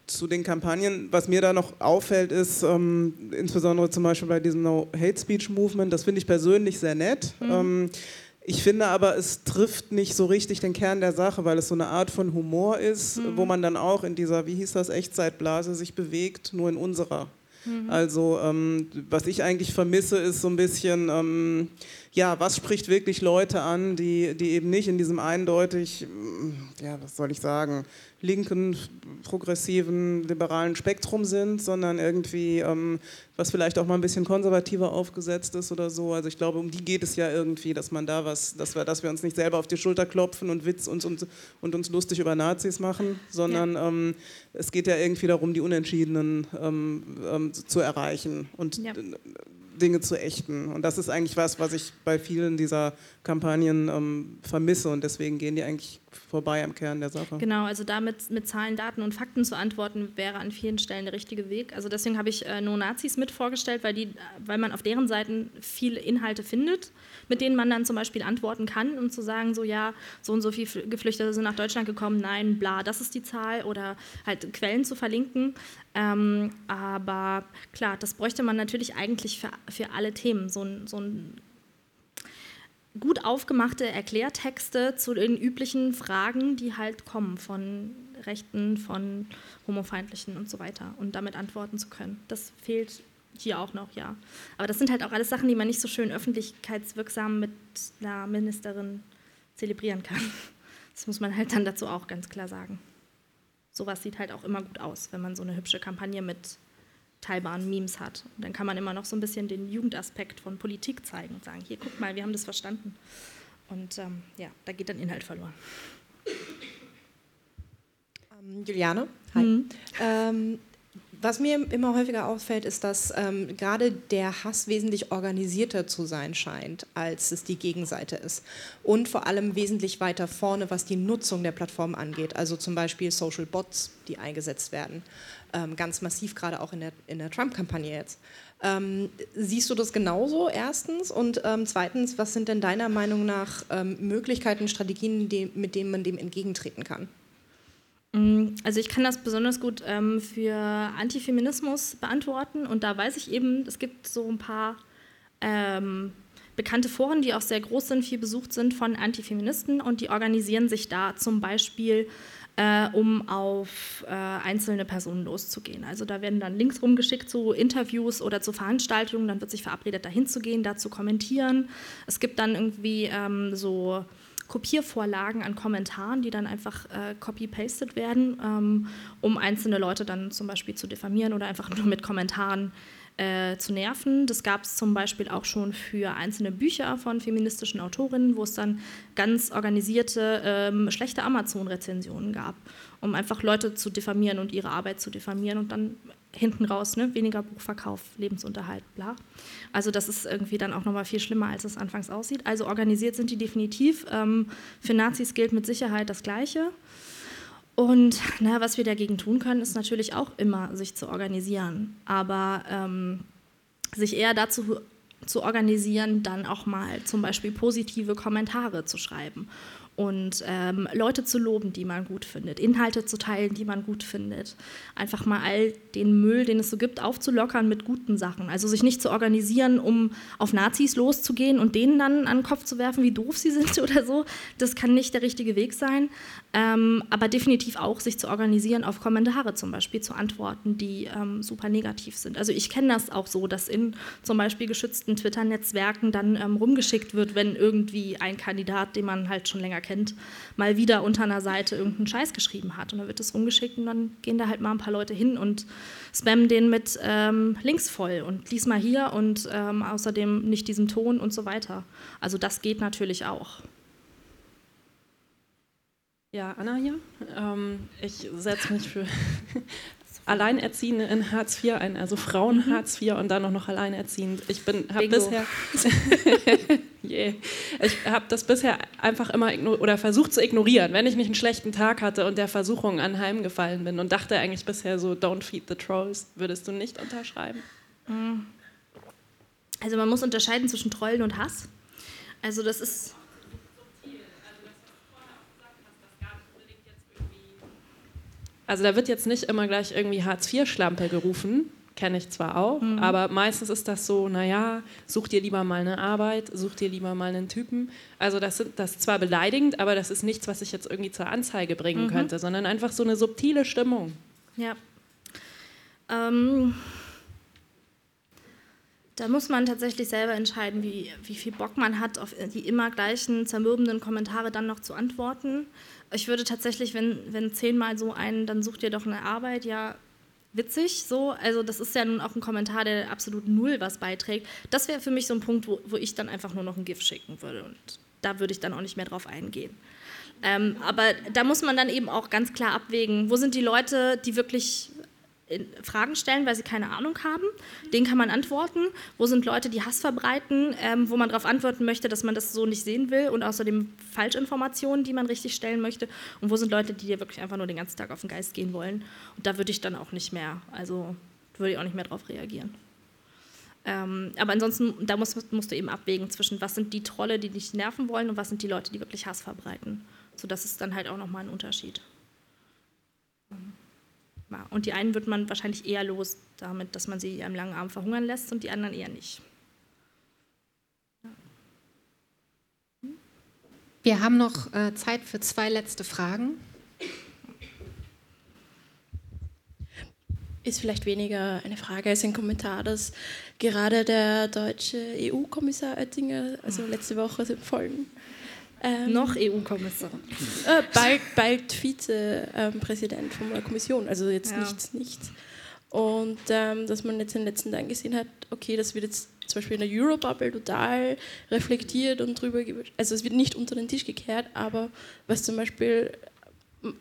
S28: Zu den Kampagnen, was mir da noch auffällt, ist ähm, insbesondere zum Beispiel bei diesem No Hate Speech Movement, das finde ich persönlich sehr nett. Mhm. Ähm, ich finde aber, es trifft nicht so richtig den Kern der Sache, weil es so eine Art von Humor ist, mhm. wo man dann auch in dieser, wie hieß das, Echtzeitblase sich bewegt, nur in unserer. Mhm. Also ähm, was ich eigentlich vermisse, ist so ein bisschen, ähm, ja, was spricht wirklich Leute an, die, die eben nicht in diesem eindeutig, ja, was soll ich sagen, linken, progressiven, liberalen Spektrum sind, sondern irgendwie, ähm, was vielleicht auch mal ein bisschen konservativer aufgesetzt ist oder so. Also ich glaube, um die geht es ja irgendwie, dass man da was, dass wir, dass wir uns nicht selber auf die Schulter klopfen und Witz und, und, und uns lustig über Nazis machen, sondern ja. ähm, es geht ja irgendwie darum, die Unentschiedenen ähm, ähm zu erreichen. Und ja. Dinge zu ächten. Und das ist eigentlich was, was ich bei vielen dieser Kampagnen ähm, vermisse und deswegen gehen die eigentlich vorbei am Kern der Sache.
S2: Genau, also damit mit Zahlen, Daten und Fakten zu antworten, wäre an vielen Stellen der richtige Weg. Also deswegen habe ich äh, No Nazis mit vorgestellt, weil, die, weil man auf deren Seiten viele Inhalte findet, mit denen man dann zum Beispiel antworten kann, um zu sagen, so ja, so und so viele Geflüchtete sind nach Deutschland gekommen, nein, bla, das ist die Zahl oder halt Quellen zu verlinken. Ähm, aber klar, das bräuchte man natürlich eigentlich für, für alle Themen, so so ein gut aufgemachte Erklärtexte zu den üblichen Fragen, die halt kommen von Rechten, von Homofeindlichen und so weiter und damit antworten zu können. Das fehlt hier auch noch, ja. Aber das sind halt auch alles Sachen, die man nicht so schön öffentlichkeitswirksam mit einer Ministerin zelebrieren kann. Das muss man halt dann dazu auch ganz klar sagen. Sowas sieht halt auch immer gut aus, wenn man so eine hübsche Kampagne mit teilbaren Memes hat. Und dann kann man immer noch so ein bisschen den Jugendaspekt von Politik zeigen und sagen, hier, guck mal, wir haben das verstanden. Und ähm, ja, da geht dann Inhalt verloren.
S29: Ähm, Juliane, hi. Mhm. Ähm, was mir immer häufiger auffällt, ist, dass ähm, gerade der Hass wesentlich organisierter zu sein scheint, als es die Gegenseite ist. Und vor allem wesentlich weiter vorne, was die Nutzung der Plattform angeht. Also zum Beispiel Social Bots, die eingesetzt werden ähm, ganz massiv, gerade auch in der, in der Trump-Kampagne jetzt. Ähm, siehst du das genauso, erstens? Und ähm, zweitens, was sind denn deiner Meinung nach ähm, Möglichkeiten, Strategien, die, mit denen man dem entgegentreten kann?
S2: Mm, also ich kann das besonders gut ähm, für Antifeminismus beantworten und da weiß ich eben, es gibt so ein paar ähm, bekannte Foren, die auch sehr groß sind, viel besucht sind von Antifeministen und die organisieren sich da zum Beispiel, äh, um auf äh, einzelne Personen loszugehen. Also da werden dann Links rumgeschickt zu Interviews oder zu Veranstaltungen, dann wird sich verabredet, dahin zu gehen, da zu kommentieren. Es gibt dann irgendwie ähm, so Kopiervorlagen an Kommentaren, die dann einfach äh, copy-pasted werden, ähm, um einzelne Leute dann zum Beispiel zu diffamieren oder einfach nur mit Kommentaren äh, zu nerven. Das gab es zum Beispiel auch schon für einzelne Bücher von feministischen Autorinnen, wo es dann ganz organisierte ähm, schlechte Amazon-Rezensionen gab, um einfach Leute zu diffamieren und ihre Arbeit zu diffamieren und dann hinten raus ne, weniger Buchverkauf, Lebensunterhalt, bla. Also das ist irgendwie dann auch nochmal viel schlimmer, als es anfangs aussieht. Also organisiert sind die definitiv. Ähm, für Nazis gilt mit Sicherheit das Gleiche. Und na, was wir dagegen tun können, ist natürlich auch immer, sich zu organisieren. Aber ähm, sich eher dazu zu organisieren, dann auch mal zum Beispiel positive Kommentare zu schreiben und ähm, Leute zu loben, die man gut findet, Inhalte zu teilen, die man gut findet. Einfach mal all den Müll, den es so gibt, aufzulockern mit guten Sachen. Also sich nicht zu organisieren, um auf Nazis loszugehen und denen dann an den Kopf zu werfen, wie doof sie sind oder so. Das kann nicht der richtige Weg sein. Ähm, aber definitiv auch sich zu organisieren, auf Kommentare zum Beispiel zu antworten, die ähm, super negativ sind. Also ich kenne das auch so, dass in zum Beispiel geschützten Twitter-Netzwerken dann ähm, rumgeschickt wird, wenn irgendwie ein Kandidat, den man halt schon länger kennt, mal wieder unter einer Seite irgendeinen Scheiß geschrieben hat. Und dann wird das rumgeschickt und dann gehen da halt mal ein paar Leute hin und spammen den mit ähm, Links voll und lies mal hier und ähm, außerdem nicht diesen Ton und so weiter. Also das geht natürlich auch.
S30: Ja, Anna hier. Ähm, ich setze mich für Alleinerziehende in Hartz IV ein, also Frauen mhm. Hartz IV und dann auch noch alleinerziehend. Ich bin, habe bisher, yeah. ich habe das bisher einfach immer oder versucht zu ignorieren, wenn ich nicht einen schlechten Tag hatte und der Versuchung anheimgefallen bin und dachte eigentlich bisher so, don't feed the trolls, würdest du nicht unterschreiben? Mhm.
S2: Also man muss unterscheiden zwischen Trollen und Hass. Also das ist
S30: Also da wird jetzt nicht immer gleich irgendwie Hartz-IV-Schlampe gerufen, kenne ich zwar auch, mhm. aber meistens ist das so, naja, such dir lieber mal eine Arbeit, such dir lieber mal einen Typen. Also das, sind, das ist zwar beleidigend, aber das ist nichts, was ich jetzt irgendwie zur Anzeige bringen mhm. könnte, sondern einfach so eine subtile Stimmung.
S2: Ja. Ähm, da muss man tatsächlich selber entscheiden, wie, wie viel Bock man hat, auf die immer gleichen zermürbenden Kommentare dann noch zu antworten. Ich würde tatsächlich, wenn, wenn zehnmal so ein, dann sucht ihr doch eine Arbeit, ja, witzig so. Also das ist ja nun auch ein Kommentar, der absolut null was beiträgt. Das wäre für mich so ein Punkt, wo, wo ich dann einfach nur noch ein GIF schicken würde. Und da würde ich dann auch nicht mehr drauf eingehen. Ähm, aber da muss man dann eben auch ganz klar abwägen, wo sind die Leute, die wirklich Fragen stellen, weil sie keine Ahnung haben. Den kann man antworten. Wo sind Leute, die Hass verbreiten, ähm, wo man darauf antworten möchte, dass man das so nicht sehen will und außerdem Falschinformationen, die man richtig stellen möchte. Und wo sind Leute, die dir wirklich einfach nur den ganzen Tag auf den Geist gehen wollen. Und da würde ich dann auch nicht mehr, also würde ich auch nicht mehr darauf reagieren. Ähm, aber ansonsten, da musst, musst, du eben abwägen zwischen, was sind die Trolle, die dich nerven wollen und was sind die Leute, die wirklich Hass verbreiten. So, das ist dann halt auch nochmal ein Unterschied. Und die einen wird man wahrscheinlich eher los damit, dass man sie am langen Arm verhungern lässt und die anderen eher nicht.
S22: Wir haben noch äh, Zeit für zwei letzte Fragen.
S31: Ist vielleicht weniger eine Frage als ein Kommentar, dass gerade der deutsche EU-Kommissar Oettinger, also letzte Woche Folgen,
S2: ähm, Noch EU-Kommissar.
S31: Äh, bald, bald Vizepräsident ähm, von der Kommission, also jetzt ja. nichts, nichts. Und ähm, dass man jetzt in den letzten Tagen gesehen hat, okay, das wird jetzt zum Beispiel in der Eurobubble total reflektiert und drüber, also es wird nicht unter den Tisch gekehrt, aber was zum Beispiel,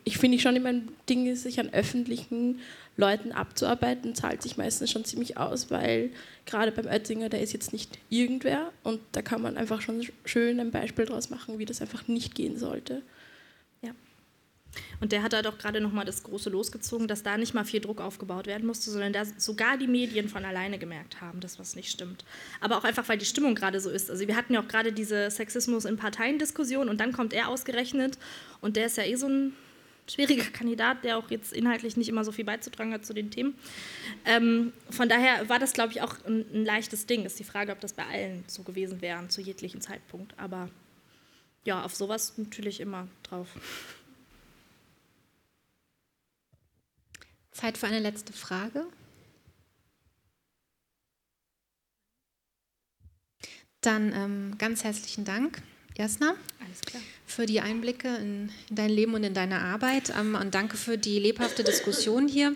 S31: ich finde ich schon immer ein Ding ist, sich an öffentlichen Leuten abzuarbeiten, zahlt sich meistens schon ziemlich aus, weil gerade beim Oettinger, der ist jetzt nicht irgendwer und da kann man einfach schon schön ein Beispiel draus machen, wie das einfach nicht gehen sollte.
S2: Ja. Und der hat da doch gerade nochmal das große losgezogen, dass da nicht mal viel Druck aufgebaut werden musste, sondern da sogar die Medien von alleine gemerkt haben, dass was nicht stimmt. Aber auch einfach, weil die Stimmung gerade so ist. Also wir hatten ja auch gerade diese Sexismus in Parteien-Diskussion und dann kommt er ausgerechnet und der ist ja eh so ein schwieriger Kandidat, der auch jetzt inhaltlich nicht immer so viel beizutragen hat zu den Themen. Ähm, von daher war das, glaube ich, auch ein, ein, leichtes Ding. Ist die Frage, ob das bei allen so gewesen wäre, zu jeglichem Zeitpunkt. Aber ja, auf sowas natürlich immer drauf.
S1: Zeit für eine letzte Frage. Dann ähm, ganz herzlichen Dank, Jasna, für die Einblicke in, in, dein Leben und in deine Arbeit ähm, und danke für die lebhafte Diskussion hier.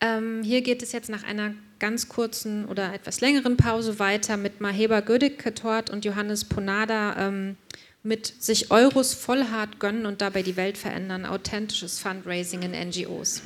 S1: Ähm, hier geht es jetzt nach einer ganz kurzen oder etwas längeren Pause weiter mit Maheba Gödek-Ketort und Johannes Ponada ähm, mit sich Euros voll hart gönnen und dabei die Welt verändern, authentisches Fundraising in NGOs.